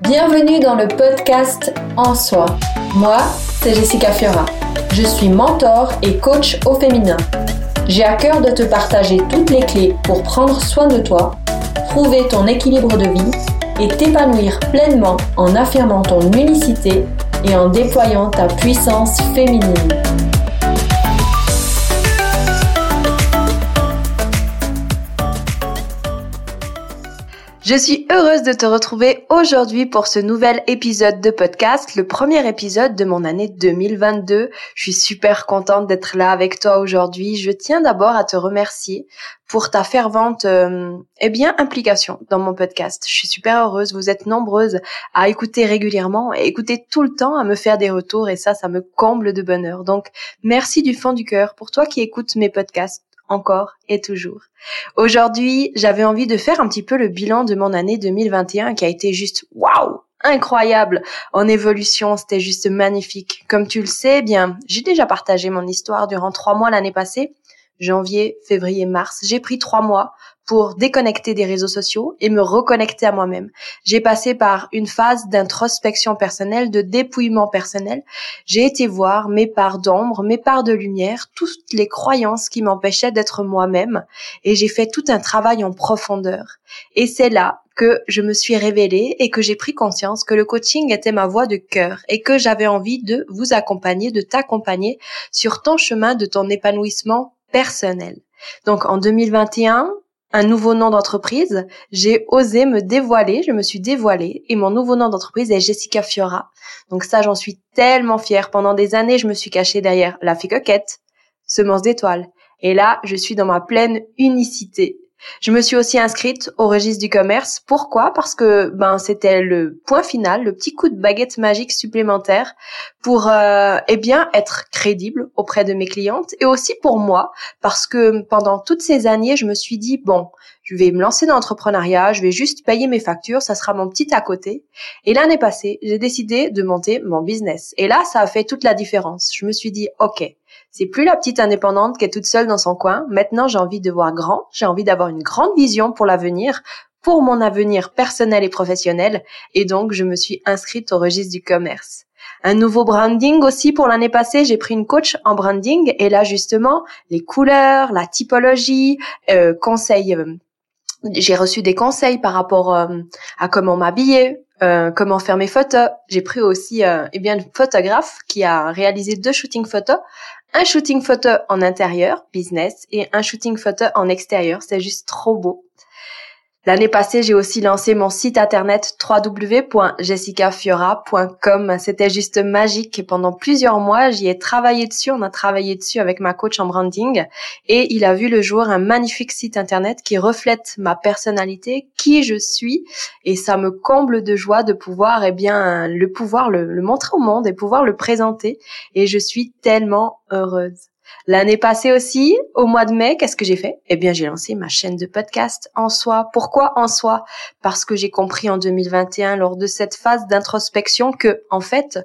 Bienvenue dans le podcast En Soi. Moi, c'est Jessica Fiora. Je suis mentor et coach au féminin. J'ai à cœur de te partager toutes les clés pour prendre soin de toi, trouver ton équilibre de vie et t'épanouir pleinement en affirmant ton unicité et en déployant ta puissance féminine. Je suis heureuse de te retrouver aujourd'hui pour ce nouvel épisode de podcast, le premier épisode de mon année 2022. Je suis super contente d'être là avec toi aujourd'hui. Je tiens d'abord à te remercier pour ta fervente euh, eh bien implication dans mon podcast. Je suis super heureuse, vous êtes nombreuses à écouter régulièrement et écouter tout le temps, à me faire des retours et ça ça me comble de bonheur. Donc merci du fond du cœur pour toi qui écoutes mes podcasts encore et toujours. Aujourd'hui, j'avais envie de faire un petit peu le bilan de mon année 2021 qui a été juste waouh, incroyable en évolution, c'était juste magnifique. Comme tu le sais, bien, j'ai déjà partagé mon histoire durant trois mois l'année passée, janvier, février, mars. J'ai pris trois mois pour déconnecter des réseaux sociaux et me reconnecter à moi-même. J'ai passé par une phase d'introspection personnelle, de dépouillement personnel. J'ai été voir mes parts d'ombre, mes parts de lumière, toutes les croyances qui m'empêchaient d'être moi-même et j'ai fait tout un travail en profondeur. Et c'est là que je me suis révélée et que j'ai pris conscience que le coaching était ma voie de cœur et que j'avais envie de vous accompagner, de t'accompagner sur ton chemin de ton épanouissement personnel. Donc en 2021, un nouveau nom d'entreprise, j'ai osé me dévoiler, je me suis dévoilée et mon nouveau nom d'entreprise est Jessica Fiora. Donc ça, j'en suis tellement fière. Pendant des années, je me suis cachée derrière la fille coquette, semence d'étoiles. Et là, je suis dans ma pleine unicité. Je me suis aussi inscrite au registre du commerce. Pourquoi? Parce que ben c'était le point final, le petit coup de baguette magique supplémentaire pour euh, eh bien être crédible auprès de mes clientes et aussi pour moi parce que pendant toutes ces années, je me suis dit bon, je vais me lancer dans l'entrepreneuriat, je vais juste payer mes factures, ça sera mon petit à côté. Et l'année passée, j'ai décidé de monter mon business. Et là, ça a fait toute la différence. Je me suis dit OK, c'est plus la petite indépendante qui est toute seule dans son coin. Maintenant, j'ai envie de voir grand. J'ai envie d'avoir une grande vision pour l'avenir, pour mon avenir personnel et professionnel. Et donc, je me suis inscrite au registre du commerce. Un nouveau branding aussi pour l'année passée. J'ai pris une coach en branding et là justement les couleurs, la typologie, euh, conseils. Euh, j'ai reçu des conseils par rapport euh, à comment m'habiller, euh, comment faire mes photos. J'ai pris aussi euh, eh bien une photographe qui a réalisé deux shootings photos, un shooting photo en intérieur, business, et un shooting photo en extérieur. C'est juste trop beau. L'année passée, j'ai aussi lancé mon site internet www.jessicafiora.com. C'était juste magique. Pendant plusieurs mois, j'y ai travaillé dessus. On a travaillé dessus avec ma coach en branding et il a vu le jour un magnifique site internet qui reflète ma personnalité, qui je suis et ça me comble de joie de pouvoir, eh bien, le pouvoir le, le montrer au monde et pouvoir le présenter et je suis tellement heureuse. L'année passée aussi, au mois de mai, qu'est-ce que j'ai fait? Eh bien, j'ai lancé ma chaîne de podcast en soi. Pourquoi en soi? Parce que j'ai compris en 2021, lors de cette phase d'introspection, que en fait,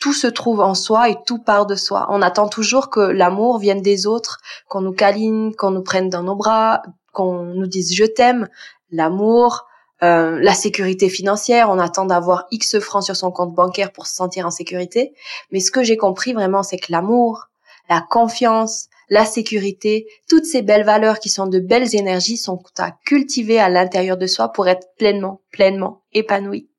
tout se trouve en soi et tout part de soi. On attend toujours que l'amour vienne des autres, qu'on nous câline, qu'on nous prenne dans nos bras, qu'on nous dise je t'aime. L'amour, euh, la sécurité financière, on attend d'avoir X francs sur son compte bancaire pour se sentir en sécurité. Mais ce que j'ai compris vraiment, c'est que l'amour, la confiance, la sécurité, toutes ces belles valeurs qui sont de belles énergies sont à cultiver à l'intérieur de soi pour être pleinement, pleinement épanoui.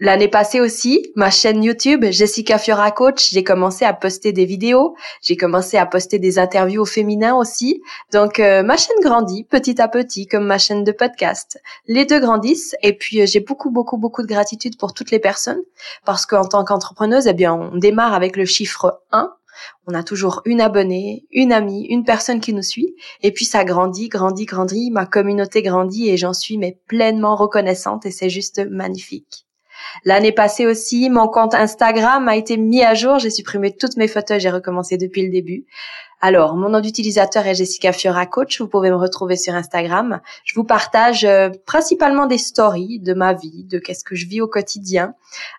L'année passée aussi, ma chaîne YouTube Jessica Fiora Coach, j'ai commencé à poster des vidéos, j'ai commencé à poster des interviews au féminin aussi. Donc euh, ma chaîne grandit petit à petit comme ma chaîne de podcast. Les deux grandissent et puis euh, j'ai beaucoup beaucoup beaucoup de gratitude pour toutes les personnes parce qu'en tant qu'entrepreneuse, eh bien on démarre avec le chiffre 1 on a toujours une abonnée, une amie, une personne qui nous suit. Et puis ça grandit, grandit, grandit. Ma communauté grandit et j'en suis mais pleinement reconnaissante et c'est juste magnifique. L'année passée aussi, mon compte Instagram a été mis à jour. J'ai supprimé toutes mes photos, j'ai recommencé depuis le début. Alors, mon nom d'utilisateur est Jessica Fiora Coach. Vous pouvez me retrouver sur Instagram. Je vous partage euh, principalement des stories de ma vie, de qu'est-ce que je vis au quotidien.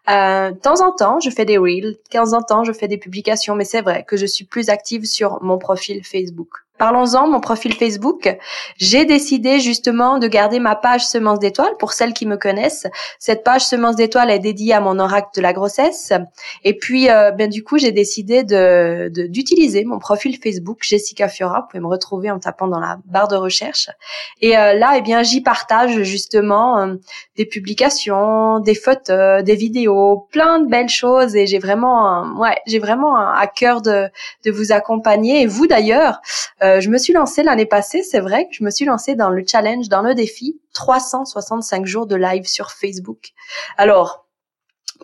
Euh, de temps en temps, je fais des reels. De temps en temps, je fais des publications. Mais c'est vrai que je suis plus active sur mon profil Facebook. Parlons-en, mon profil Facebook. J'ai décidé justement de garder ma page Semence d'étoiles pour celles qui me connaissent. Cette page Semence d'étoiles est dédiée à mon oracle de la grossesse. Et puis, euh, ben du coup, j'ai décidé de d'utiliser mon profil Facebook Jessica Fiora. Vous pouvez me retrouver en tapant dans la barre de recherche. Et euh, là, eh bien, j'y partage justement euh, des publications, des photos, des vidéos, plein de belles choses. Et j'ai vraiment, ouais, j'ai vraiment à cœur de de vous accompagner. Et vous d'ailleurs. Euh, je me suis lancée l'année passée, c'est vrai je me suis lancée dans le challenge, dans le défi 365 jours de live sur Facebook. Alors,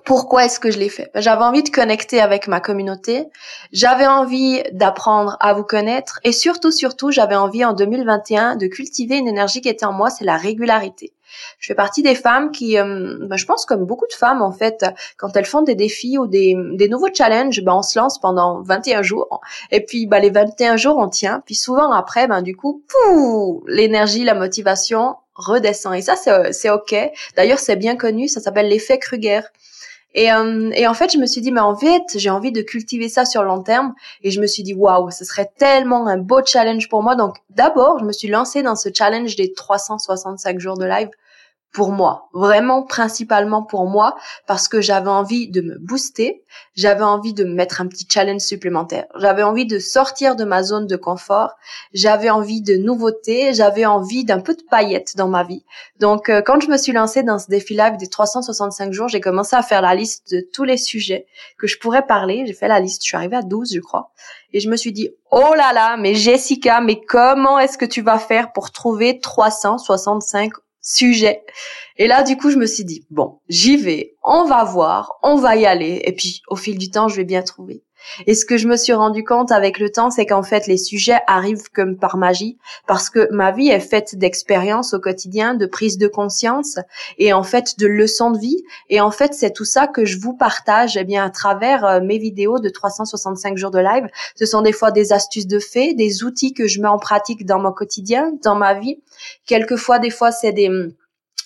pourquoi est-ce que je l'ai fait? Ben, J'avais envie de connecter avec ma communauté, j'avais envie d'apprendre à vous connaître et surtout, surtout, j'avais envie en 2021 de cultiver une énergie qui était en moi, c'est la régularité. Je fais partie des femmes qui, euh, ben, je pense comme beaucoup de femmes en fait, quand elles font des défis ou des, des nouveaux challenges, ben, on se lance pendant 21 jours et puis ben, les 21 jours on tient, puis souvent après, ben, du coup, l'énergie, la motivation redescend et ça c'est ok. D'ailleurs c'est bien connu, ça s'appelle l'effet Kruger. Et, euh, et, en fait, je me suis dit, mais en fait, j'ai envie de cultiver ça sur long terme. Et je me suis dit, waouh, ce serait tellement un beau challenge pour moi. Donc, d'abord, je me suis lancée dans ce challenge des 365 jours de live pour moi, vraiment principalement pour moi, parce que j'avais envie de me booster, j'avais envie de me mettre un petit challenge supplémentaire, j'avais envie de sortir de ma zone de confort, j'avais envie de nouveautés, j'avais envie d'un peu de paillettes dans ma vie. Donc euh, quand je me suis lancée dans ce défi des 365 jours, j'ai commencé à faire la liste de tous les sujets que je pourrais parler, j'ai fait la liste, je suis arrivée à 12 je crois, et je me suis dit, oh là là, mais Jessica, mais comment est-ce que tu vas faire pour trouver 365 sujet. Et là, du coup, je me suis dit, bon, j'y vais, on va voir, on va y aller. Et puis, au fil du temps, je vais bien trouver. Et ce que je me suis rendu compte avec le temps, c'est qu'en fait, les sujets arrivent comme par magie, parce que ma vie est faite d'expériences au quotidien, de prise de conscience, et en fait, de leçons de vie. Et en fait, c'est tout ça que je vous partage, eh bien, à travers euh, mes vidéos de 365 jours de live. Ce sont des fois des astuces de fait, des outils que je mets en pratique dans mon quotidien, dans ma vie. Quelquefois, des fois, c'est des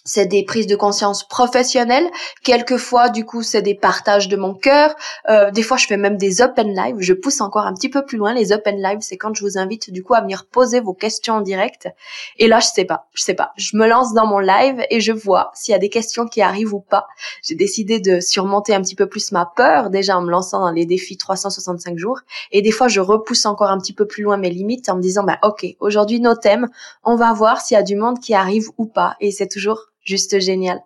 c'est des prises de conscience professionnelles. Quelquefois, du coup, c'est des partages de mon cœur. Euh, des fois, je fais même des open live. Je pousse encore un petit peu plus loin. Les open live, c'est quand je vous invite, du coup, à venir poser vos questions en direct. Et là, je sais pas. Je sais pas. Je me lance dans mon live et je vois s'il y a des questions qui arrivent ou pas. J'ai décidé de surmonter un petit peu plus ma peur, déjà en me lançant dans les défis 365 jours. Et des fois, je repousse encore un petit peu plus loin mes limites en me disant, bah, ok, aujourd'hui, nos thèmes, on va voir s'il y a du monde qui arrive ou pas. Et c'est toujours juste génial.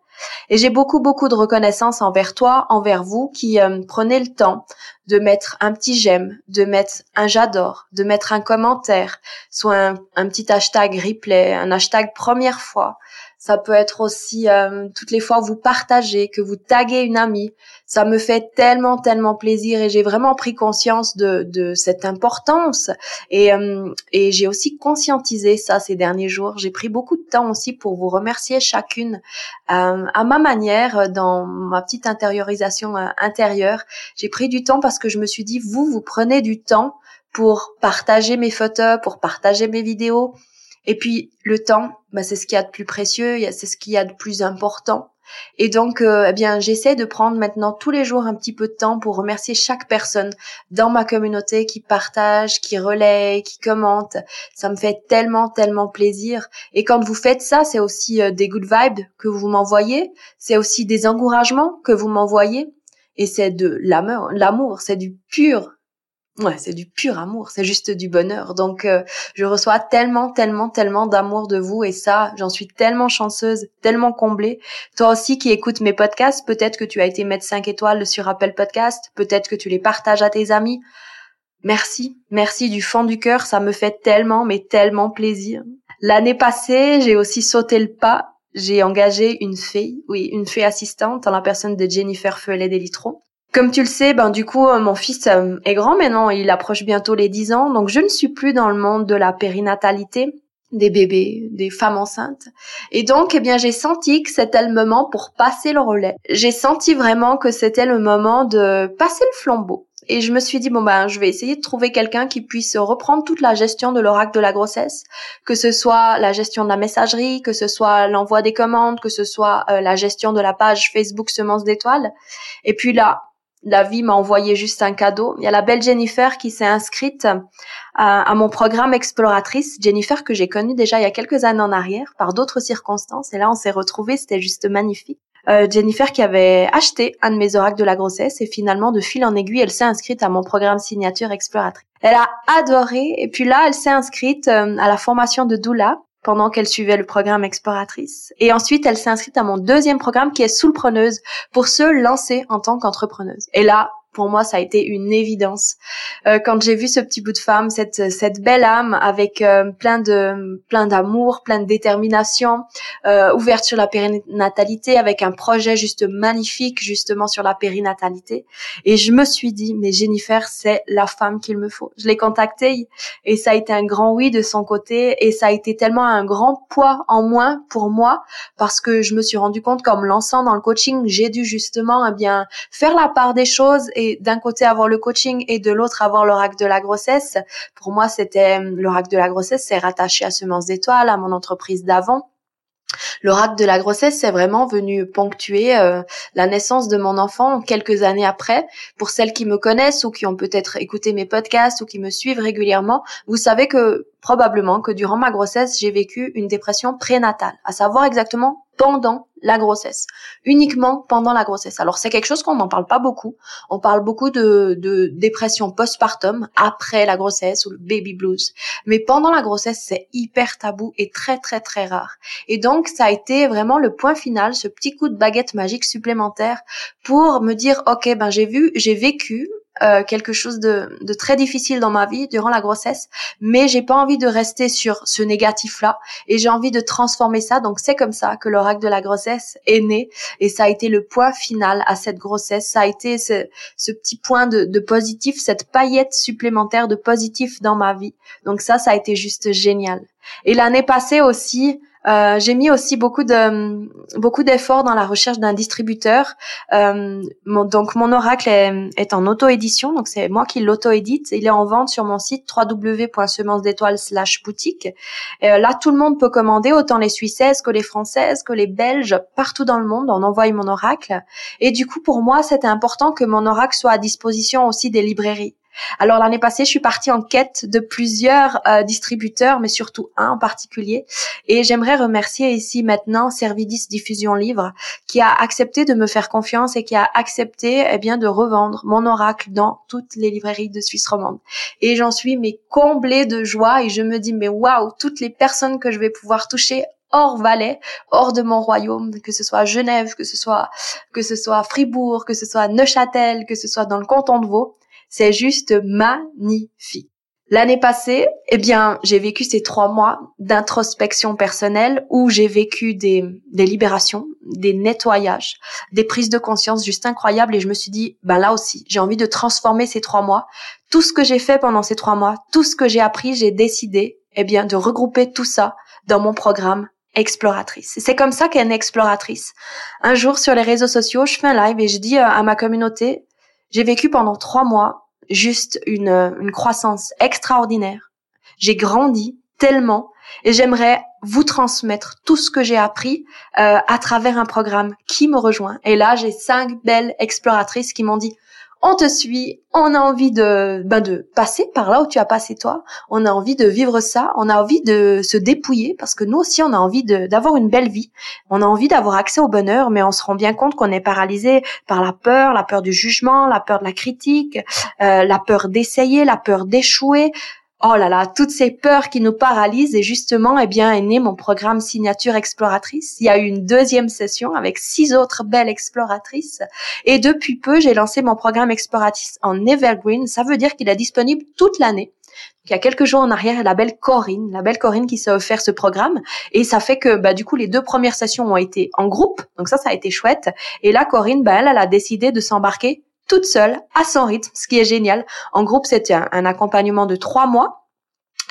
Et j'ai beaucoup, beaucoup de reconnaissance envers toi, envers vous qui euh, prenez le temps de mettre un petit j'aime, de mettre un j'adore, de mettre un commentaire, soit un, un, petit hashtag replay, un hashtag première fois, ça peut être aussi euh, toutes les fois où vous partagez, que vous taguez une amie. Ça me fait tellement, tellement plaisir et j'ai vraiment pris conscience de, de cette importance. Et, euh, et j'ai aussi conscientisé ça ces derniers jours. J'ai pris beaucoup de temps aussi pour vous remercier chacune euh, à ma manière, dans ma petite intériorisation intérieure. J'ai pris du temps parce que je me suis dit, vous, vous prenez du temps pour partager mes photos, pour partager mes vidéos, et puis le temps, bah, c'est ce qu'il y a de plus précieux, c'est ce qu'il y a de plus important. Et donc, euh, eh bien, j'essaie de prendre maintenant tous les jours un petit peu de temps pour remercier chaque personne dans ma communauté qui partage, qui relaie, qui commente. Ça me fait tellement, tellement plaisir. Et quand vous faites ça, c'est aussi euh, des good vibes que vous m'envoyez. C'est aussi des encouragements que vous m'envoyez. Et c'est de l'amour, l'amour, c'est du pur Ouais, c'est du pur amour, c'est juste du bonheur. Donc, euh, je reçois tellement, tellement, tellement d'amour de vous et ça, j'en suis tellement chanceuse, tellement comblée. Toi aussi qui écoutes mes podcasts, peut-être que tu as été mettre 5 étoiles sur Apple Podcast, peut-être que tu les partages à tes amis. Merci, merci du fond du cœur, ça me fait tellement, mais tellement plaisir. L'année passée, j'ai aussi sauté le pas. J'ai engagé une fée, oui, une fée assistante en la personne de Jennifer Feulet Delitro comme tu le sais, ben du coup, euh, mon fils euh, est grand maintenant, il approche bientôt les 10 ans, donc je ne suis plus dans le monde de la périnatalité. des bébés, des femmes enceintes. Et donc, eh bien, j'ai senti que c'était le moment pour passer le relais. J'ai senti vraiment que c'était le moment de passer le flambeau. Et je me suis dit, bon ben, je vais essayer de trouver quelqu'un qui puisse reprendre toute la gestion de l'oracle de la grossesse, que ce soit la gestion de la messagerie, que ce soit l'envoi des commandes, que ce soit euh, la gestion de la page Facebook Semences d'étoiles. Et puis là, la vie m'a envoyé juste un cadeau. Il y a la belle Jennifer qui s'est inscrite à, mon programme exploratrice. Jennifer que j'ai connue déjà il y a quelques années en arrière par d'autres circonstances. Et là, on s'est retrouvés. C'était juste magnifique. Euh, Jennifer qui avait acheté un de mes oracles de la grossesse et finalement de fil en aiguille, elle s'est inscrite à mon programme signature exploratrice. Elle a adoré et puis là, elle s'est inscrite euh, à la formation de doula pendant qu'elle suivait le programme exploratrice. Et ensuite, elle s'est inscrite à mon deuxième programme qui est Soulpreneuse pour se lancer en tant qu'entrepreneuse. Et là, pour moi, ça a été une évidence. Euh, quand j'ai vu ce petit bout de femme, cette cette belle âme avec euh, plein de plein d'amour, plein de détermination, euh, ouverte sur la périnatalité, avec un projet juste magnifique justement sur la périnatalité. Et je me suis dit, mais Jennifer, c'est la femme qu'il me faut. Je l'ai contactée et ça a été un grand oui de son côté et ça a été tellement un grand poids en moins pour moi parce que je me suis rendu compte qu'en me lançant dans le coaching, j'ai dû justement eh bien faire la part des choses et d'un côté avoir le coaching et de l'autre avoir l'oracle de la grossesse. Pour moi, c'était l'oracle de la grossesse, c'est rattaché à Semences d'étoiles, à mon entreprise d'avant. L'oracle de la grossesse est vraiment venu ponctuer euh, la naissance de mon enfant quelques années après. Pour celles qui me connaissent ou qui ont peut-être écouté mes podcasts ou qui me suivent régulièrement, vous savez que probablement que durant ma grossesse, j'ai vécu une dépression prénatale, à savoir exactement pendant la grossesse, uniquement pendant la grossesse. Alors c'est quelque chose qu'on n'en parle pas beaucoup. On parle beaucoup de, de dépression postpartum après la grossesse ou le baby blues, mais pendant la grossesse c'est hyper tabou et très très très rare. Et donc ça a été vraiment le point final, ce petit coup de baguette magique supplémentaire pour me dire ok ben j'ai vu, j'ai vécu euh, quelque chose de, de, très difficile dans ma vie durant la grossesse, mais j'ai pas envie de rester sur ce négatif-là et j'ai envie de transformer ça. Donc c'est comme ça que l'oracle de la grossesse est né et ça a été le point final à cette grossesse. Ça a été ce, ce petit point de, de positif, cette paillette supplémentaire de positif dans ma vie. Donc ça, ça a été juste génial. Et l'année passée aussi, euh, j'ai mis aussi beaucoup de beaucoup d'efforts dans la recherche d'un distributeur. Euh, donc mon oracle est, en auto-édition, donc c'est moi qui l'auto-édite. Il est en vente sur mon site www.semencesdétoiles/boutique. Euh, là, tout le monde peut commander, autant les Suissaises que les Françaises, que les Belges, partout dans le monde. On envoie mon oracle. Et du coup, pour moi, c'était important que mon oracle soit à disposition aussi des librairies. Alors l'année passée, je suis partie en quête de plusieurs euh, distributeurs, mais surtout un en particulier. Et j'aimerais remercier ici maintenant Servidis Diffusion Livre, qui a accepté de me faire confiance et qui a accepté eh bien de revendre mon oracle dans toutes les librairies de Suisse romande. Et j'en suis mais comblée de joie et je me dis mais waouh, toutes les personnes que je vais pouvoir toucher hors Valais, hors de mon royaume, que ce soit Genève, que ce soit que ce soit Fribourg, que ce soit Neuchâtel, que ce soit dans le canton de Vaud, c'est juste magnifique. L'année passée, eh bien, j'ai vécu ces trois mois d'introspection personnelle où j'ai vécu des, des libérations, des nettoyages, des prises de conscience juste incroyables et je me suis dit, ben là aussi, j'ai envie de transformer ces trois mois. Tout ce que j'ai fait pendant ces trois mois, tout ce que j'ai appris, j'ai décidé, eh bien, de regrouper tout ça dans mon programme exploratrice. C'est comme ça qu'est une exploratrice. Un jour sur les réseaux sociaux, je fais un live et je dis à ma communauté, j'ai vécu pendant trois mois juste une, une croissance extraordinaire. J'ai grandi tellement et j'aimerais vous transmettre tout ce que j'ai appris euh, à travers un programme qui me rejoint. Et là, j'ai cinq belles exploratrices qui m'ont dit on te suit, on a envie de, ben de passer par là où tu as passé toi, on a envie de vivre ça, on a envie de se dépouiller parce que nous aussi on a envie d'avoir une belle vie, on a envie d'avoir accès au bonheur, mais on se rend bien compte qu'on est paralysé par la peur, la peur du jugement, la peur de la critique, euh, la peur d'essayer, la peur d'échouer, Oh là là, toutes ces peurs qui nous paralysent et justement, eh bien, est né mon programme signature exploratrice. Il y a eu une deuxième session avec six autres belles exploratrices et depuis peu, j'ai lancé mon programme exploratrice en evergreen. Ça veut dire qu'il est disponible toute l'année. Il y a quelques jours en arrière, la belle Corinne, la belle Corinne qui s'est offert ce programme et ça fait que bah du coup les deux premières sessions ont été en groupe, donc ça ça a été chouette. Et là Corinne, bah elle, elle a décidé de s'embarquer toute seule, à son rythme, ce qui est génial. En groupe, c'était un, accompagnement de trois mois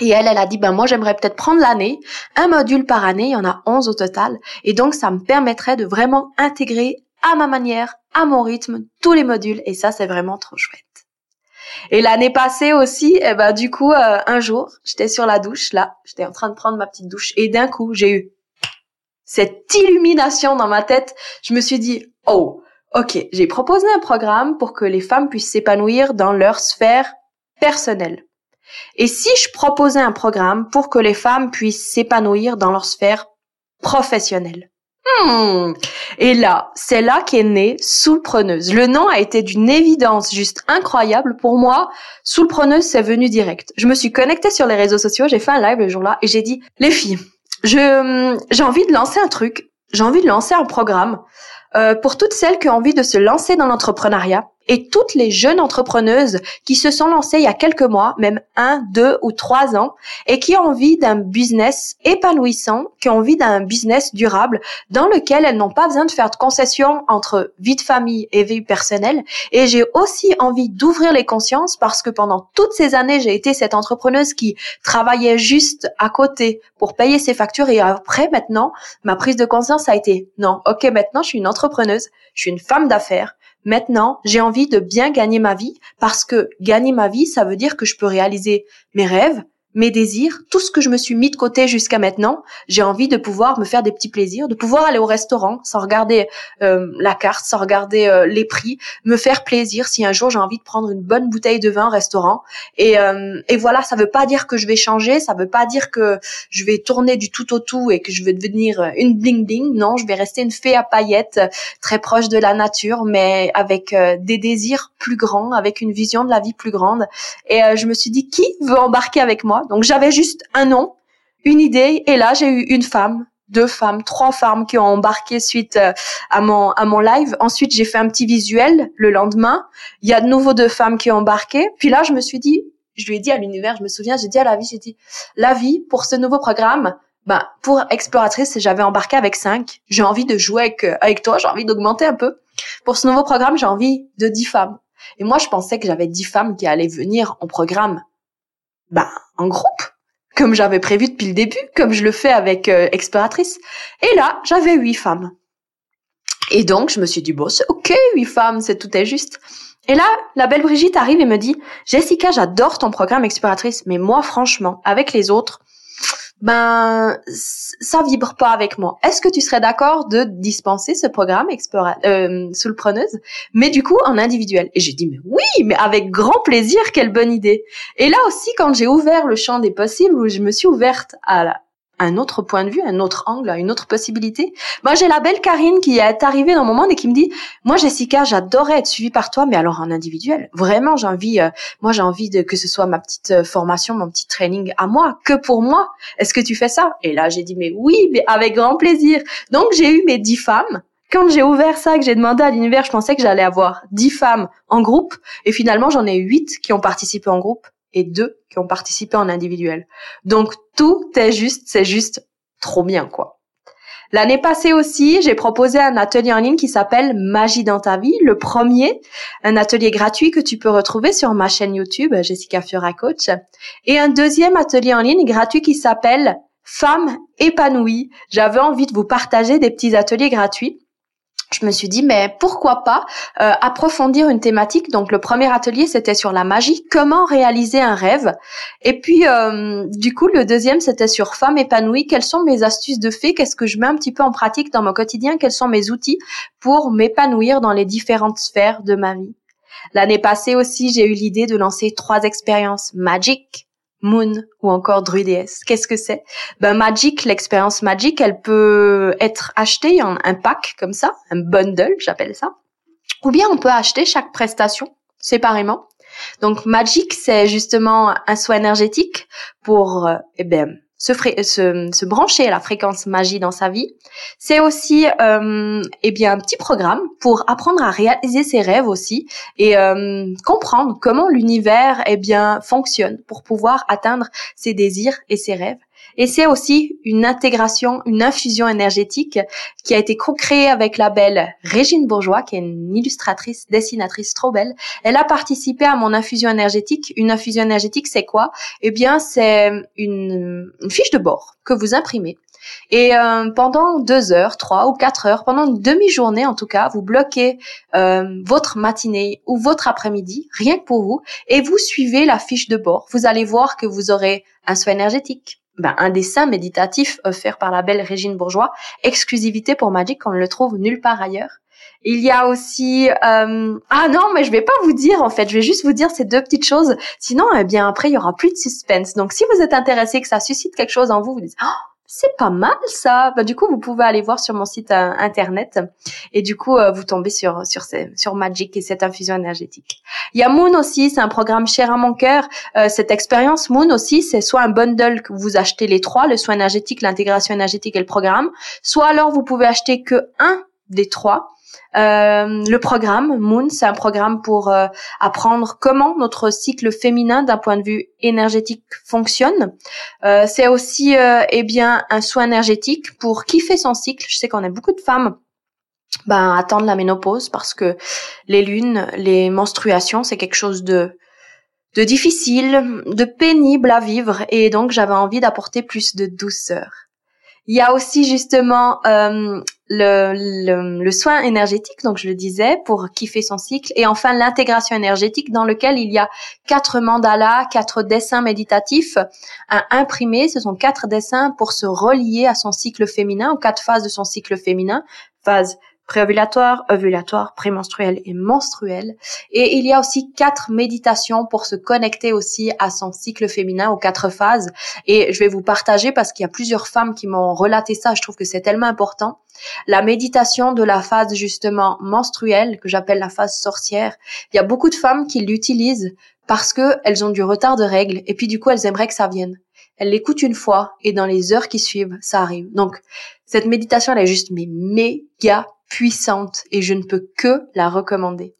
Et elle, elle a dit, ben moi j'aimerais peut-être prendre l'année, un module par année, il y en a 11 au total, et donc ça me permettrait de vraiment intégrer à ma manière, à mon rythme, tous les modules, et ça c'est vraiment trop chouette. Et l'année passée aussi, eh ben du coup, euh, un jour, j'étais sur la douche, là, j'étais en train de prendre ma petite douche, et d'un coup, j'ai eu cette illumination dans ma tête. Je me suis dit, oh, ok, j'ai proposé un programme pour que les femmes puissent s'épanouir dans leur sphère personnelle. Et si je proposais un programme pour que les femmes puissent s'épanouir dans leur sphère professionnelle? Hmm. Et là, c'est là qu'est née Soulpreneuse. Le nom a été d'une évidence juste incroyable pour moi. Soulpreneuse, c'est venu direct. Je me suis connectée sur les réseaux sociaux, j'ai fait un live le jour-là et j'ai dit, les filles, je j'ai envie de lancer un truc, j'ai envie de lancer un programme pour toutes celles qui ont envie de se lancer dans l'entrepreneuriat et toutes les jeunes entrepreneuses qui se sont lancées il y a quelques mois, même un, deux ou trois ans, et qui ont envie d'un business épanouissant, qui ont envie d'un business durable, dans lequel elles n'ont pas besoin de faire de concessions entre vie de famille et vie personnelle. Et j'ai aussi envie d'ouvrir les consciences parce que pendant toutes ces années, j'ai été cette entrepreneuse qui travaillait juste à côté pour payer ses factures et après, maintenant, ma prise de conscience a été, non, ok, maintenant, je suis une entrepreneuse, je suis une femme d'affaires, Maintenant, j'ai envie de bien gagner ma vie parce que gagner ma vie, ça veut dire que je peux réaliser mes rêves, mes désirs, tout ce que je me suis mis de côté jusqu'à maintenant, j'ai envie de pouvoir me faire des petits plaisirs, de pouvoir aller au restaurant sans regarder euh, la carte, sans regarder euh, les prix, me faire plaisir si un jour j'ai envie de prendre une bonne bouteille de vin au restaurant. Et, euh, et voilà, ça veut pas dire que je vais changer, ça veut pas dire que je vais tourner du tout au tout et que je vais devenir une bling bling. Non, je vais rester une fée à paillettes, très proche de la nature, mais avec des désirs plus grands, avec une vision de la vie plus grande. Et je me suis dit, qui veut embarquer avec moi donc j'avais juste un nom, une idée, et là j'ai eu une femme, deux femmes, trois femmes qui ont embarqué suite euh, à mon à mon live. Ensuite j'ai fait un petit visuel le lendemain. Il y a de nouveau deux femmes qui ont embarqué. Puis là je me suis dit, je lui ai dit à l'univers, je me souviens, j'ai dit à la vie, j'ai dit la vie pour ce nouveau programme. Ben, pour exploratrice, j'avais embarqué avec cinq. J'ai envie de jouer avec, euh, avec toi, j'ai envie d'augmenter un peu. Pour ce nouveau programme, j'ai envie de dix femmes. Et moi, je pensais que j'avais dix femmes qui allaient venir en programme bah, en groupe, comme j'avais prévu depuis le début, comme je le fais avec euh, Exploratrice. Et là, j'avais huit femmes. Et donc, je me suis dit, bon, c'est ok, huit femmes, c'est tout est juste. Et là, la belle Brigitte arrive et me dit, Jessica, j'adore ton programme Exploratrice, mais moi, franchement, avec les autres, ben ça vibre pas avec moi. Est-ce que tu serais d'accord de dispenser ce programme Explora euh, Soulpreneuse, mais du coup en individuel? Et j'ai dit mais oui, mais avec grand plaisir, quelle bonne idée. Et là aussi quand j'ai ouvert le champ des possibles où je me suis ouverte à la, un autre point de vue, un autre angle, une autre possibilité. Moi, j'ai la belle Karine qui est arrivée dans mon monde et qui me dit, moi, Jessica, j'adorais être suivie par toi, mais alors en individuel. Vraiment, j'ai envie, euh, moi, j'ai envie de que ce soit ma petite euh, formation, mon petit training à moi, que pour moi. Est-ce que tu fais ça? Et là, j'ai dit, mais oui, mais avec grand plaisir. Donc, j'ai eu mes dix femmes. Quand j'ai ouvert ça, que j'ai demandé à l'univers, je pensais que j'allais avoir dix femmes en groupe, et finalement, j'en ai huit qui ont participé en groupe et deux qui ont participé en individuel. Donc tout est juste, c'est juste trop bien quoi. L'année passée aussi, j'ai proposé un atelier en ligne qui s'appelle Magie dans ta vie, le premier, un atelier gratuit que tu peux retrouver sur ma chaîne YouTube Jessica Fiora Coach, et un deuxième atelier en ligne gratuit qui s'appelle Femme épanouie. J'avais envie de vous partager des petits ateliers gratuits je me suis dit mais pourquoi pas euh, approfondir une thématique. Donc le premier atelier c'était sur la magie. Comment réaliser un rêve? Et puis euh, du coup le deuxième c'était sur femme épanouie. Quelles sont mes astuces de fait? Qu'est-ce que je mets un petit peu en pratique dans mon quotidien? Quels sont mes outils pour m'épanouir dans les différentes sphères de ma vie? L'année passée aussi j'ai eu l'idée de lancer trois expériences magiques Moon ou encore Druides. Qu'est-ce que c'est? Ben Magic, l'expérience Magic, elle peut être achetée en un pack comme ça, un bundle, j'appelle ça. Ou bien on peut acheter chaque prestation séparément. Donc Magic, c'est justement un soin énergétique pour euh, eh ben se, se, se, brancher à la fréquence magie dans sa vie. C'est aussi euh, eh bien un petit programme pour apprendre à réaliser ses rêves aussi et euh, comprendre comment l'univers eh bien fonctionne pour pouvoir atteindre ses désirs et ses rêves. Et c'est aussi une intégration, une infusion énergétique qui a été co-créée avec la belle Régine Bourgeois, qui est une illustratrice, dessinatrice trop belle. Elle a participé à mon infusion énergétique. Une infusion énergétique, c'est quoi? Eh bien, c'est une, une fiche de bord que vous imprimez et euh, pendant deux heures, trois ou quatre heures, pendant une demi-journée en tout cas, vous bloquez euh, votre matinée ou votre après-midi, rien que pour vous, et vous suivez la fiche de bord. Vous allez voir que vous aurez un soin énergétique, ben, un dessin méditatif offert par la belle Régine Bourgeois, exclusivité pour Magic, on ne le trouve nulle part ailleurs. Il y a aussi euh... ah non mais je vais pas vous dire en fait je vais juste vous dire ces deux petites choses sinon eh bien après il y aura plus de suspense donc si vous êtes intéressé que ça suscite quelque chose en vous vous dites oh, c'est pas mal ça. Bah, du coup, vous pouvez aller voir sur mon site euh, internet et du coup, euh, vous tombez sur sur sur Magic et cette infusion énergétique. Il y a Moon aussi, c'est un programme cher à mon cœur. Euh, cette expérience Moon aussi, c'est soit un bundle que vous achetez les trois, le soin énergétique, l'intégration énergétique et le programme, soit alors vous pouvez acheter que un des trois euh, le programme Moon, c'est un programme pour euh, apprendre comment notre cycle féminin d'un point de vue énergétique fonctionne. Euh, c'est aussi eh bien un soin énergétique pour kiffer son cycle. Je sais qu'on a beaucoup de femmes ben attendent la ménopause parce que les lunes, les menstruations, c'est quelque chose de de difficile, de pénible à vivre et donc j'avais envie d'apporter plus de douceur. Il y a aussi justement euh, le, soin énergétique, donc je le disais, pour kiffer son cycle, et enfin l'intégration énergétique dans lequel il y a quatre mandalas, quatre dessins méditatifs à imprimer. Ce sont quatre dessins pour se relier à son cycle féminin, aux quatre phases de son cycle féminin, phase préovulatoire, ovulatoire, prémenstruel et menstruel. Et il y a aussi quatre méditations pour se connecter aussi à son cycle féminin aux quatre phases. Et je vais vous partager parce qu'il y a plusieurs femmes qui m'ont relaté ça. Je trouve que c'est tellement important. La méditation de la phase justement menstruelle, que j'appelle la phase sorcière. Il y a beaucoup de femmes qui l'utilisent parce que elles ont du retard de règles et puis du coup elles aimeraient que ça vienne. Elles l'écoutent une fois et dans les heures qui suivent, ça arrive. Donc cette méditation elle est juste mais méga puissante et je ne peux que la recommander.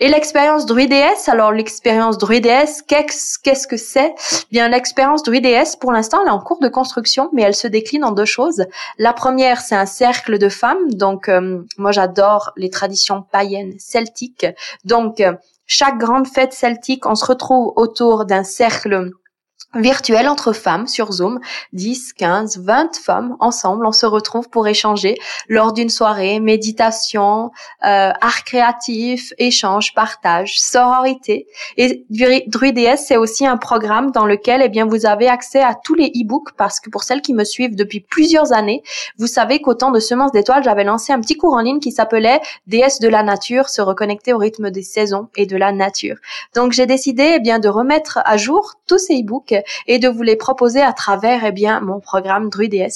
Et l'expérience druidéesse, alors l'expérience druidéesse, qu'est-ce que c'est? Bien, l'expérience druidéesse, pour l'instant, elle est en cours de construction, mais elle se décline en deux choses. La première, c'est un cercle de femmes. Donc, euh, moi, j'adore les traditions païennes celtiques. Donc, euh, chaque grande fête celtique, on se retrouve autour d'un cercle virtuel entre femmes sur Zoom, 10, 15, 20 femmes ensemble, on se retrouve pour échanger lors d'une soirée, méditation, euh, art créatif, échange, partage, sororité. Et Druides, c'est aussi un programme dans lequel eh bien vous avez accès à tous les e-books parce que pour celles qui me suivent depuis plusieurs années, vous savez qu'au temps de Semences d'étoiles, j'avais lancé un petit cours en ligne qui s'appelait Déesse de la nature, se reconnecter au rythme des saisons et de la nature. Donc j'ai décidé eh bien de remettre à jour tous ces e-books et de vous les proposer à travers eh bien mon programme Druides.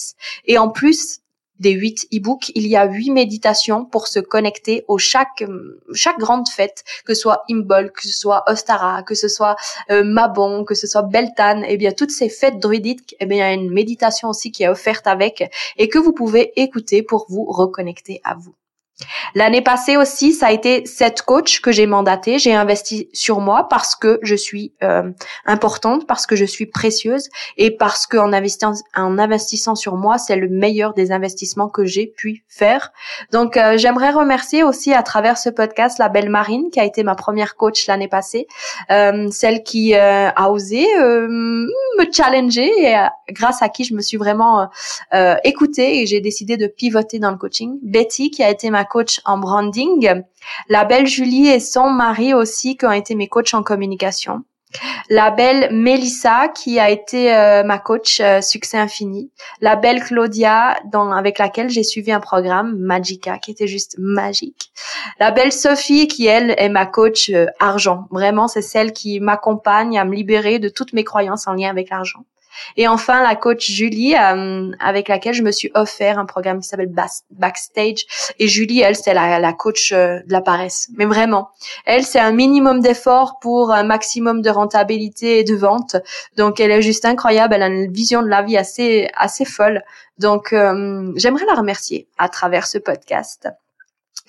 Et en plus des huit e-books, il y a huit méditations pour se connecter au chaque chaque grande fête, que ce soit Imbol, que ce soit Ostara, que ce soit euh, Mabon, que ce soit Beltane, et eh bien toutes ces fêtes druidiques, eh bien il y a une méditation aussi qui est offerte avec et que vous pouvez écouter pour vous reconnecter à vous. L'année passée aussi, ça a été cette coach que j'ai mandaté. J'ai investi sur moi parce que je suis euh, importante, parce que je suis précieuse et parce qu'en investissant, en investissant sur moi, c'est le meilleur des investissements que j'ai pu faire. Donc, euh, j'aimerais remercier aussi à travers ce podcast la belle Marine qui a été ma première coach l'année passée, euh, celle qui a osé me challenger et grâce à qui je me suis vraiment écoutée et j'ai décidé de pivoter dans le coaching. Betty qui a été ma coach en branding. La belle Julie et son mari aussi qui ont été mes coachs en communication. La belle Melissa qui a été euh, ma coach euh, succès infini. La belle Claudia dans, avec laquelle j'ai suivi un programme Magica qui était juste magique. La belle Sophie qui elle est ma coach euh, argent. Vraiment c'est celle qui m'accompagne à me libérer de toutes mes croyances en lien avec l'argent. Et enfin, la coach Julie, euh, avec laquelle je me suis offert un programme qui s'appelle Backstage. Et Julie, elle, c'est la, la coach euh, de la paresse. Mais vraiment, elle, c'est un minimum d'effort pour un maximum de rentabilité et de vente. Donc, elle est juste incroyable. Elle a une vision de la vie assez, assez folle. Donc, euh, j'aimerais la remercier à travers ce podcast.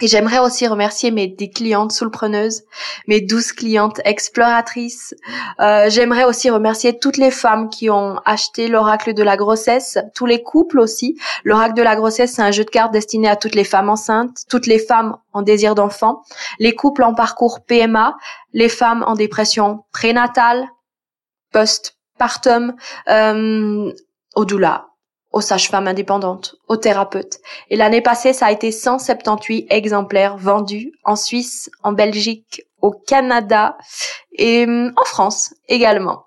Et j'aimerais aussi remercier mes 10 clientes soulpreneuses, mes 12 clientes exploratrices. Euh, j'aimerais aussi remercier toutes les femmes qui ont acheté l'oracle de la grossesse, tous les couples aussi. L'oracle de la grossesse, c'est un jeu de cartes destiné à toutes les femmes enceintes, toutes les femmes en désir d'enfant, les couples en parcours PMA, les femmes en dépression prénatale, post-partum, euh, au doula, aux sages-femmes indépendantes, aux thérapeutes. Et l'année passée, ça a été 178 exemplaires vendus en Suisse, en Belgique, au Canada et hum, en France également.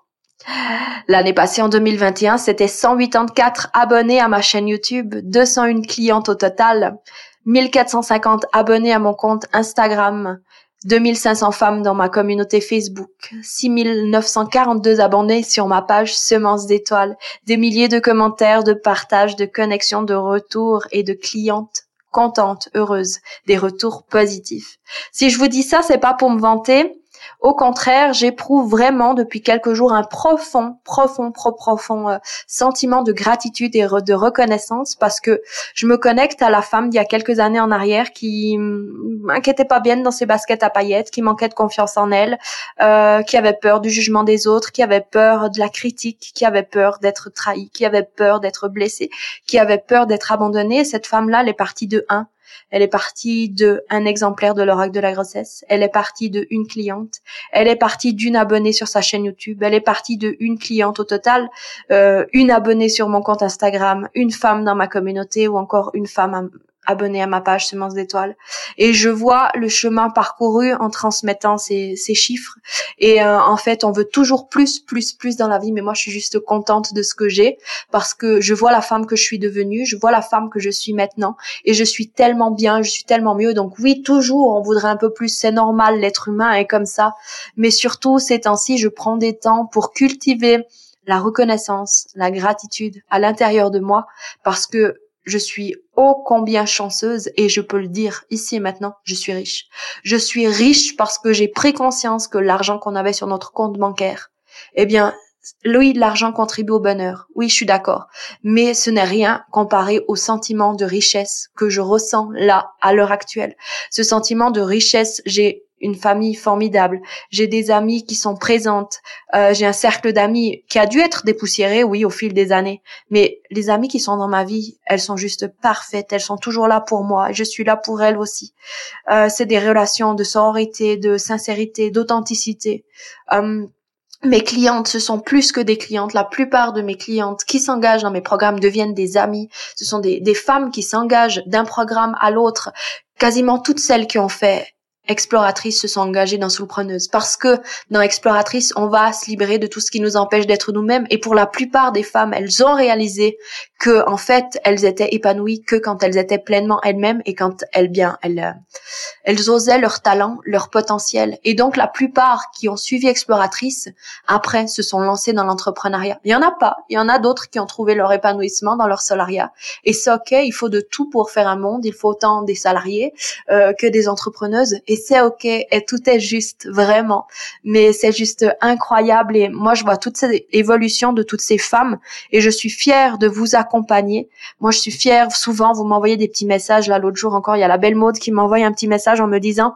L'année passée, en 2021, c'était 184 abonnés à ma chaîne YouTube, 201 clientes au total, 1450 abonnés à mon compte Instagram, 2500 femmes dans ma communauté Facebook, 6942 abonnés sur ma page Semences d'étoiles, des milliers de commentaires, de partages, de connexions, de retours et de clientes contentes, heureuses, des retours positifs. Si je vous dis ça, c'est pas pour me vanter, au contraire, j'éprouve vraiment depuis quelques jours un profond, profond, profond euh, sentiment de gratitude et de reconnaissance parce que je me connecte à la femme d'il y a quelques années en arrière qui m'inquiétait pas bien dans ses baskets à paillettes, qui manquait de confiance en elle, euh, qui avait peur du jugement des autres, qui avait peur de la critique, qui avait peur d'être trahie, qui avait peur d'être blessée, qui avait peur d'être abandonnée. Cette femme-là, elle est partie de un elle est partie de un exemplaire de l'oracle de la grossesse. Elle est partie de une cliente. Elle est partie d'une abonnée sur sa chaîne YouTube. Elle est partie de une cliente au total, euh, une abonnée sur mon compte Instagram, une femme dans ma communauté ou encore une femme abonné à ma page Semences d'étoiles. Et je vois le chemin parcouru en transmettant ces, ces chiffres. Et euh, en fait, on veut toujours plus, plus, plus dans la vie. Mais moi, je suis juste contente de ce que j'ai parce que je vois la femme que je suis devenue, je vois la femme que je suis maintenant. Et je suis tellement bien, je suis tellement mieux. Donc oui, toujours, on voudrait un peu plus. C'est normal, l'être humain est comme ça. Mais surtout, ces temps-ci, je prends des temps pour cultiver la reconnaissance, la gratitude à l'intérieur de moi parce que je suis ô combien chanceuse et je peux le dire ici et maintenant, je suis riche. Je suis riche parce que j'ai pris conscience que l'argent qu'on avait sur notre compte bancaire, eh bien, oui, l'argent contribue au bonheur. Oui, je suis d'accord. Mais ce n'est rien comparé au sentiment de richesse que je ressens là, à l'heure actuelle. Ce sentiment de richesse, j'ai une famille formidable. J'ai des amis qui sont présentes. Euh, j'ai un cercle d'amis qui a dû être dépoussiéré, oui, au fil des années. Mais les amis qui sont dans ma vie, elles sont juste parfaites. Elles sont toujours là pour moi. Je suis là pour elles aussi. Euh, c'est des relations de sororité, de sincérité, d'authenticité. Euh, mes clientes, ce sont plus que des clientes. La plupart de mes clientes qui s'engagent dans mes programmes deviennent des amis. Ce sont des, des femmes qui s'engagent d'un programme à l'autre. Quasiment toutes celles qui ont fait exploratrice se sont engagées dans Soulpreneuse. Parce que dans exploratrice on va se libérer de tout ce qui nous empêche d'être nous-mêmes. Et pour la plupart des femmes elles ont réalisé que en fait elles étaient épanouies que quand elles étaient pleinement elles-mêmes et quand elles bien elles euh, elles osaient leur talent leur potentiel. Et donc la plupart qui ont suivi exploratrice après se sont lancées dans l'entrepreneuriat. Il y en a pas. Il y en a d'autres qui ont trouvé leur épanouissement dans leur salariat. Et c'est ok il faut de tout pour faire un monde. Il faut autant des salariés euh, que des entrepreneuses. Et c'est ok et tout est juste vraiment. Mais c'est juste incroyable et moi je vois toute cette évolution de toutes ces femmes et je suis fière de vous accompagner. Moi je suis fière. Souvent vous m'envoyez des petits messages. Là l'autre jour encore il y a la belle mode qui m'envoie un petit message en me disant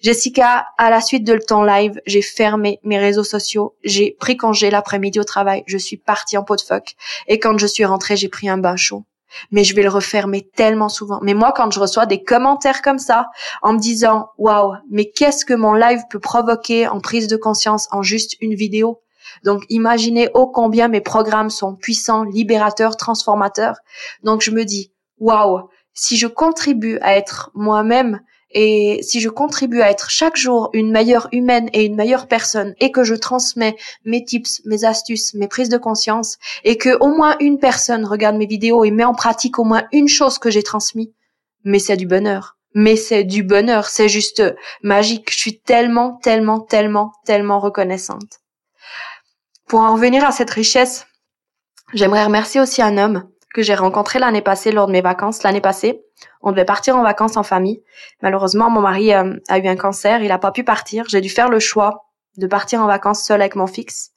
Jessica, à la suite de ton live, j'ai fermé mes réseaux sociaux, j'ai pris congé l'après-midi au travail, je suis partie en pot de phoque et quand je suis rentrée, j'ai pris un bain chaud mais je vais le refermer tellement souvent. Mais moi, quand je reçois des commentaires comme ça, en me disant, waouh, mais qu'est-ce que mon live peut provoquer en prise de conscience en juste une vidéo? Donc, imaginez ô combien mes programmes sont puissants, libérateurs, transformateurs. Donc, je me dis, waouh, si je contribue à être moi-même et si je contribue à être chaque jour une meilleure humaine et une meilleure personne et que je transmets mes tips, mes astuces, mes prises de conscience et que au moins une personne regarde mes vidéos et met en pratique au moins une chose que j'ai transmise, mais c'est du bonheur. Mais c'est du bonheur, c'est juste magique. Je suis tellement, tellement, tellement, tellement reconnaissante. Pour en revenir à cette richesse, j'aimerais remercier aussi un homme que j'ai rencontré l'année passée lors de mes vacances. L'année passée, on devait partir en vacances en famille. Malheureusement, mon mari euh, a eu un cancer, il n'a pas pu partir. J'ai dû faire le choix de partir en vacances seule avec mon fixe.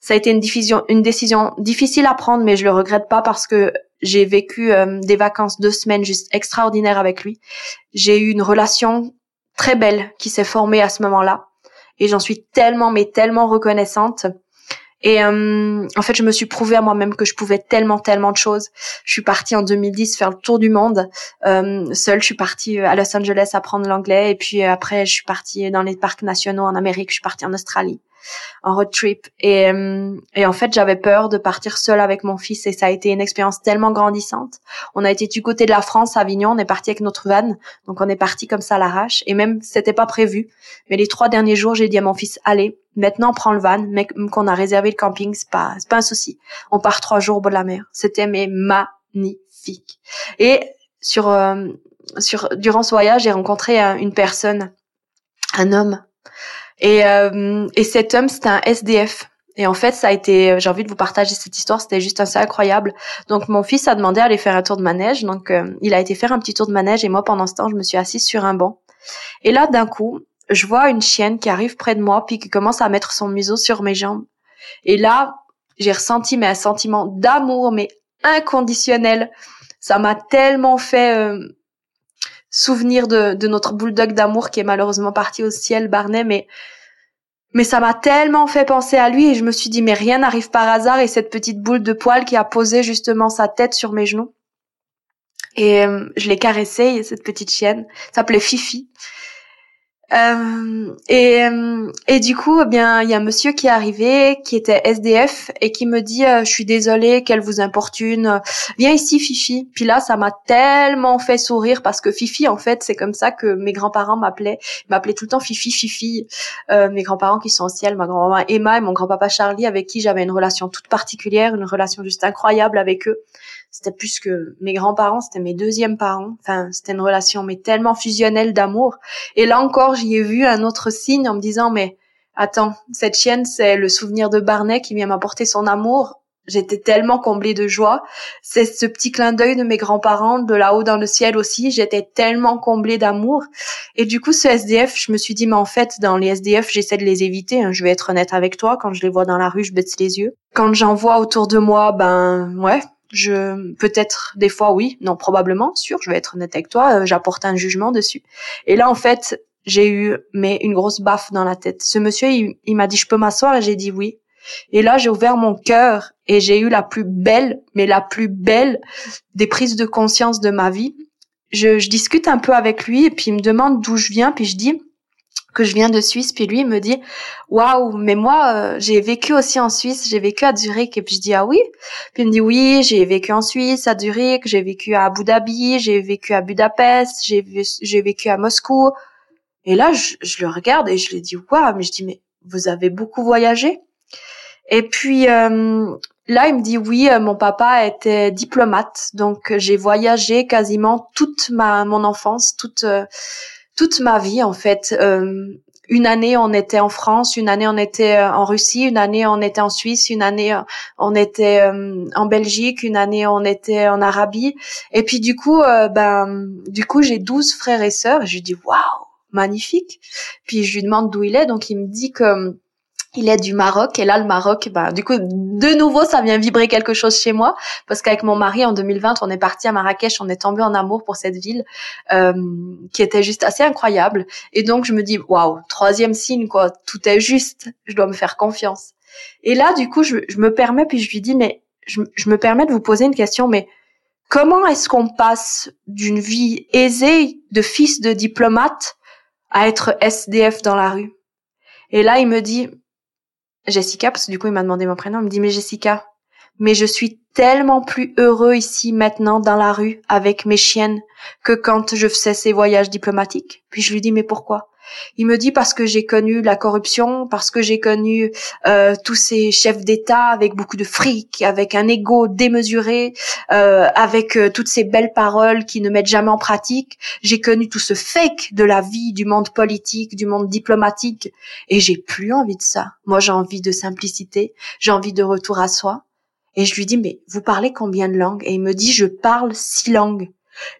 Ça a été une, décision difficile à prendre, mais je le regrette pas parce que j'ai vécu euh, des vacances deux semaines juste extraordinaires avec lui. J'ai eu une relation très belle qui s'est formée à ce moment-là. Et j'en suis tellement, mais tellement reconnaissante. Et euh, en fait, je me suis prouvé à moi-même que je pouvais tellement, tellement de choses. Je suis partie en 2010 faire le tour du monde. Euh, seule, je suis partie à Los Angeles apprendre l'anglais. Et puis après, je suis partie dans les parcs nationaux en Amérique. Je suis partie en Australie en road trip et, euh, et en fait j'avais peur de partir seule avec mon fils et ça a été une expérience tellement grandissante. On a été du côté de la France, à Avignon, on est parti avec notre van, donc on est parti comme ça à l'arrache et même c'était pas prévu. Mais les trois derniers jours, j'ai dit à mon fils allez, maintenant on prend le van, mais qu'on a réservé le camping, c'est pas c'est pas un souci. On part trois jours au bord de la mer. C'était mais magnifique. Et sur euh, sur durant ce voyage, j'ai rencontré une personne, un homme et, euh, et cet homme, c'était un SDF. Et en fait, ça a été, j'ai envie de vous partager cette histoire, c'était juste incroyable. Donc mon fils a demandé à aller faire un tour de manège, donc euh, il a été faire un petit tour de manège et moi pendant ce temps, je me suis assise sur un banc. Et là, d'un coup, je vois une chienne qui arrive près de moi puis qui commence à mettre son museau sur mes jambes. Et là, j'ai ressenti mais un sentiment d'amour mais inconditionnel. Ça m'a tellement fait euh, souvenir de, de notre bulldog d'amour qui est malheureusement parti au ciel, Barnet, mais mais ça m'a tellement fait penser à lui et je me suis dit mais rien n'arrive par hasard et cette petite boule de poil qui a posé justement sa tête sur mes genoux. Et euh, je l'ai caressée cette petite chienne. S'appelait Fifi euh, et, euh, et du coup, eh bien, il y a un monsieur qui est arrivé, qui était SDF, et qui me dit euh, Je suis désolée qu'elle vous importune. Viens ici, Fifi. » Puis là, ça m'a tellement fait sourire, parce que Fifi, en fait, c'est comme ça que mes grands-parents m'appelaient. Ils m'appelaient tout le temps Fifi, Fifi. mes grands-parents qui sont au ciel, ma grand-maman Emma et mon grand-papa Charlie, avec qui j'avais une relation toute particulière, une relation juste incroyable avec eux c'était plus que mes grands-parents, c'était mes deuxièmes parents. Enfin, c'était une relation mais tellement fusionnelle d'amour. Et là encore, j'y ai vu un autre signe en me disant mais attends, cette chienne, c'est le souvenir de Barnet qui vient m'apporter son amour. J'étais tellement comblée de joie. C'est ce petit clin d'œil de mes grands-parents, de là-haut dans le ciel aussi. J'étais tellement comblée d'amour. Et du coup, ce SDF, je me suis dit, mais en fait, dans les SDF, j'essaie de les éviter. Hein. Je vais être honnête avec toi. Quand je les vois dans la rue, je baisse les yeux. Quand j'en vois autour de moi, ben, ouais, je peut-être des fois oui, non probablement, sûr, je vais être honnête avec toi, euh, j'apporte un jugement dessus. Et là en fait, j'ai eu mais une grosse baffe dans la tête. Ce monsieur, il, m'a dit je peux m'asseoir et j'ai dit oui. Et là, j'ai ouvert mon cœur et j'ai eu la plus belle, mais la plus belle des prises de conscience de ma vie. Je, je discute un peu avec lui et puis il me demande d'où je viens, puis je dis que je viens de Suisse, puis lui il me dit waouh, mais moi euh, j'ai vécu aussi en Suisse, j'ai vécu à Zurich et puis je dis ah oui, puis il me dit oui, j'ai vécu en Suisse, à Zurich, j'ai vécu à Abu Dhabi, j'ai vécu à Budapest, j'ai j'ai vécu à Moscou. Et là je, je, le regarde et je lui dis waouh, mais je dis mais vous avez beaucoup voyagé? Et puis euh, là il me dit oui, euh, mon papa était diplomate, donc j'ai voyagé quasiment toute ma mon enfance, toute toute ma vie en fait. Euh, une année on était en France, une année on était euh, en Russie, une année on était en Suisse, une année euh, on était en Belgique, une année on était en Arabie. Et puis du coup, ben du coup j'ai 12 frères et sœurs. Et je lui dis waouh, magnifique. Puis je lui demande d'où il est, donc il me dit que il est du Maroc et là le Maroc bah du coup de nouveau ça vient vibrer quelque chose chez moi parce qu'avec mon mari en 2020 on est parti à Marrakech on est tombé en amour pour cette ville euh, qui était juste assez incroyable. Et donc je me dis waouh troisième signe quoi tout est juste je dois me faire confiance. Et là du coup je, je me permets puis je lui dis mais je, je me permets de vous poser une question mais comment est-ce qu'on passe d'une vie aisée de fils de diplomate à être SDF dans la rue? Et là, il me dit, Jessica, parce que du coup il m'a demandé mon prénom, il me dit mais Jessica, mais je suis tellement plus heureux ici maintenant dans la rue avec mes chiennes que quand je faisais ces voyages diplomatiques. Puis je lui dis mais pourquoi? Il me dit parce que j'ai connu la corruption, parce que j'ai connu euh, tous ces chefs d'État avec beaucoup de fric, avec un ego démesuré, euh, avec euh, toutes ces belles paroles qui ne mettent jamais en pratique. J'ai connu tout ce fake de la vie, du monde politique, du monde diplomatique, et j'ai plus envie de ça. Moi, j'ai envie de simplicité, j'ai envie de retour à soi. Et je lui dis, mais vous parlez combien de langues? Et il me dit, je parle six langues.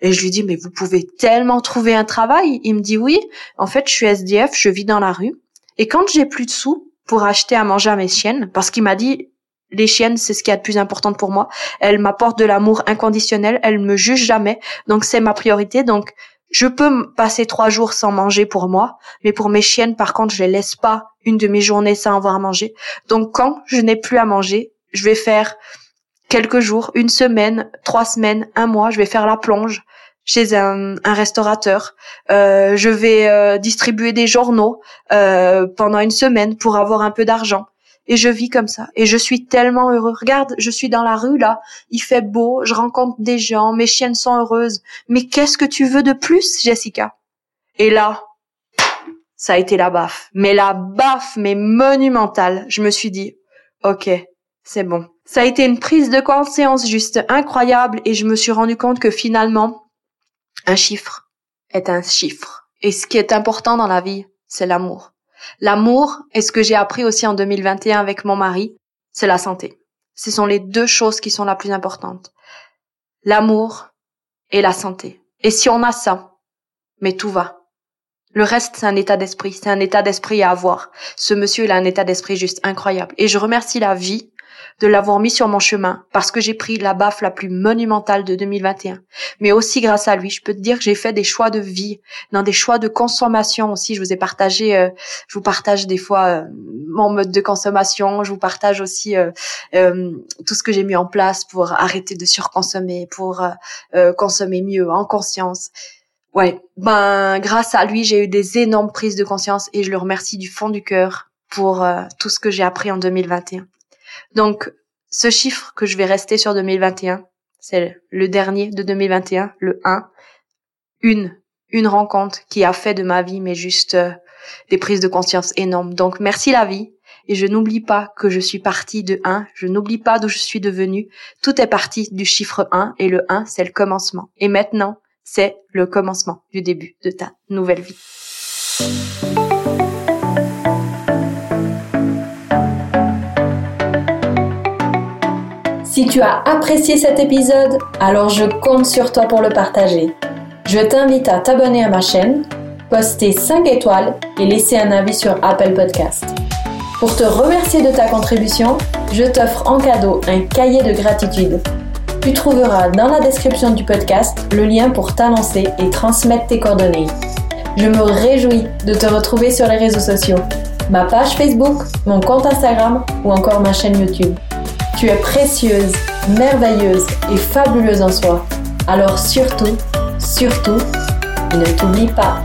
Et je lui dis, mais vous pouvez tellement trouver un travail. Il me dit, oui, en fait, je suis SDF, je vis dans la rue. Et quand j'ai plus de sous pour acheter à manger à mes chiennes, parce qu'il m'a dit, les chiennes, c'est ce qui est le plus important pour moi. Elles m'apportent de l'amour inconditionnel, elles me jugent jamais, donc c'est ma priorité. Donc je peux passer trois jours sans manger pour moi, mais pour mes chiennes, par contre, je les laisse pas une de mes journées sans avoir à manger. Donc quand je n'ai plus à manger, je vais faire quelques jours, une semaine, trois semaines, un mois, je vais faire la plonge chez un, restaurateur. Euh, je vais euh, distribuer des journaux euh, pendant une semaine pour avoir un peu d'argent et je vis comme ça et je suis tellement heureux. Regarde, je suis dans la rue là, il fait beau, je rencontre des gens, mes chiennes sont heureuses. Mais qu'est-ce que tu veux de plus, Jessica? Et là, ça a été la baffe. Mais la baffe, mais monumentale. Je me suis dit, ok, c'est bon. Ça a été une prise de conscience juste incroyable et je me suis rendu compte que finalement, un chiffre est un chiffre. Et ce qui est important dans la vie, c'est l'amour. L'amour, et ce que j'ai appris aussi en 2021 avec mon mari, c'est la santé. Ce sont les deux choses qui sont la plus importantes. L'amour et la santé. Et si on a ça, mais tout va. Le reste, c'est un état d'esprit. C'est un état d'esprit à avoir. Ce monsieur, il a un état d'esprit juste incroyable. Et je remercie la vie de l'avoir mis sur mon chemin parce que j'ai pris la baffe la plus monumentale de 2021. Mais aussi grâce à lui, je peux te dire que j'ai fait des choix de vie, dans des choix de consommation aussi. Je vous ai partagé, euh, je vous partage des fois euh, mon mode de consommation. Je vous partage aussi euh, tout ce que j'ai mis en place pour arrêter de surconsommer, pour consommer mieux, en conscience. Ouais, ben grâce à lui, j'ai eu des énormes prises de conscience et je le remercie du fond du cœur pour tout ce que j'ai appris en 2021. Donc, ce chiffre que je vais rester sur 2021, c'est le dernier de 2021, le 1, une, une rencontre qui a fait de ma vie, mais juste euh, des prises de conscience énormes. Donc, merci la vie. Et je n'oublie pas que je suis partie de 1, je n'oublie pas d'où je suis devenue. Tout est parti du chiffre 1 et le 1, c'est le commencement. Et maintenant, c'est le commencement du début de ta nouvelle vie. Si tu as apprécié cet épisode, alors je compte sur toi pour le partager. Je t'invite à t'abonner à ma chaîne, poster 5 étoiles et laisser un avis sur Apple Podcast. Pour te remercier de ta contribution, je t'offre en cadeau un cahier de gratitude. Tu trouveras dans la description du podcast le lien pour t'annoncer et transmettre tes coordonnées. Je me réjouis de te retrouver sur les réseaux sociaux, ma page Facebook, mon compte Instagram ou encore ma chaîne YouTube. Tu es précieuse, merveilleuse et fabuleuse en soi. Alors surtout, surtout, ne t'oublie pas.